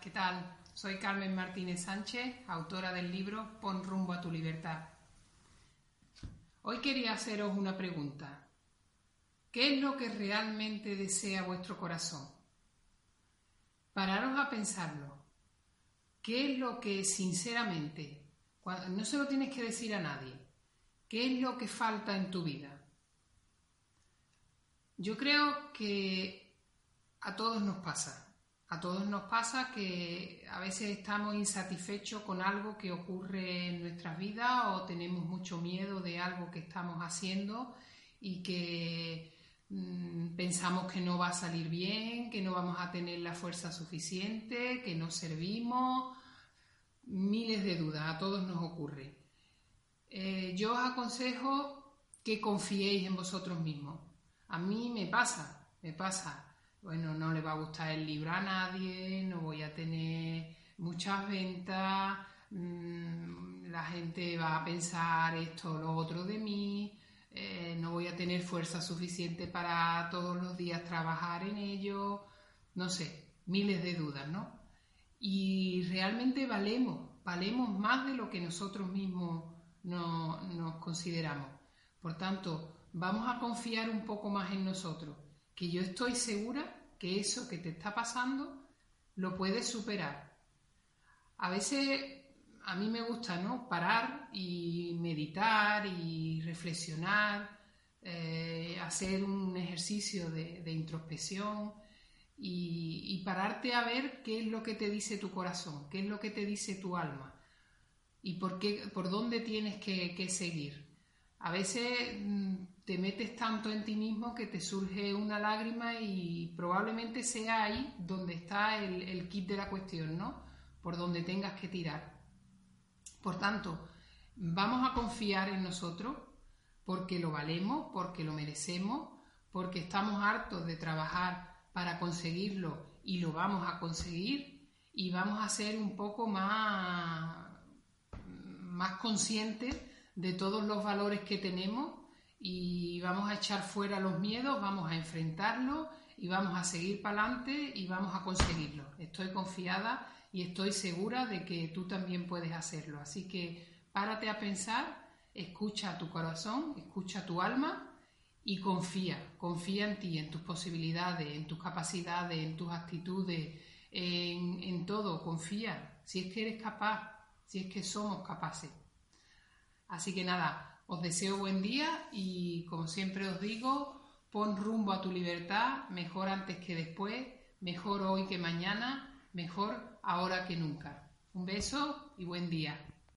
¿Qué tal? Soy Carmen Martínez Sánchez, autora del libro Pon rumbo a tu libertad. Hoy quería haceros una pregunta. ¿Qué es lo que realmente desea vuestro corazón? Pararos a pensarlo. ¿Qué es lo que sinceramente, no se lo tienes que decir a nadie, qué es lo que falta en tu vida? Yo creo que a todos nos pasa. A todos nos pasa que a veces estamos insatisfechos con algo que ocurre en nuestras vidas o tenemos mucho miedo de algo que estamos haciendo y que mm, pensamos que no va a salir bien, que no vamos a tener la fuerza suficiente, que no servimos. Miles de dudas, a todos nos ocurre. Eh, yo os aconsejo que confiéis en vosotros mismos. A mí me pasa, me pasa bueno, no le va a gustar el libro a nadie, no voy a tener muchas ventas, mm, la gente va a pensar esto o lo otro de mí, eh, no voy a tener fuerza suficiente para todos los días trabajar en ello, no sé, miles de dudas, ¿no? Y realmente valemos, valemos más de lo que nosotros mismos nos consideramos. Por tanto, vamos a confiar un poco más en nosotros que yo estoy segura que eso que te está pasando lo puedes superar. A veces a mí me gusta ¿no? parar y meditar y reflexionar, eh, hacer un ejercicio de, introspección y, pararte a ver qué es lo que te dice tu corazón, qué es lo que te dice tu alma y por, qué, por dónde tienes que, que seguir. A veces mm, te metes tanto en ti mismo que te surge una lágrima y probablemente sea ahí donde está el, kit de la cuestión, ¿no? Por donde tengas que tirar. Por tanto, vamos a confiar en nosotros porque lo valemos, porque lo merecemos, porque estamos hartos de trabajar para conseguirlo y lo vamos a conseguir y vamos a ser un poco más, más conscientes de todos los valores que tenemos y vamos a echar fuera los miedos, vamos a enfrentarlos y vamos a seguir para adelante y vamos a conseguirlo. Estoy confiada y estoy segura de que tú también puedes hacerlo. Así que párate a pensar, escucha tu corazón, escucha tu alma y confía, confía en ti, en tus posibilidades, en tus capacidades, en tus actitudes, en, en todo, confía, si es que eres capaz, si es que somos capaces. Así que nada, os deseo buen día y como siempre os digo, pon rumbo a tu libertad, mejor antes que después, mejor hoy que mañana, mejor ahora que nunca. Un beso y buen día.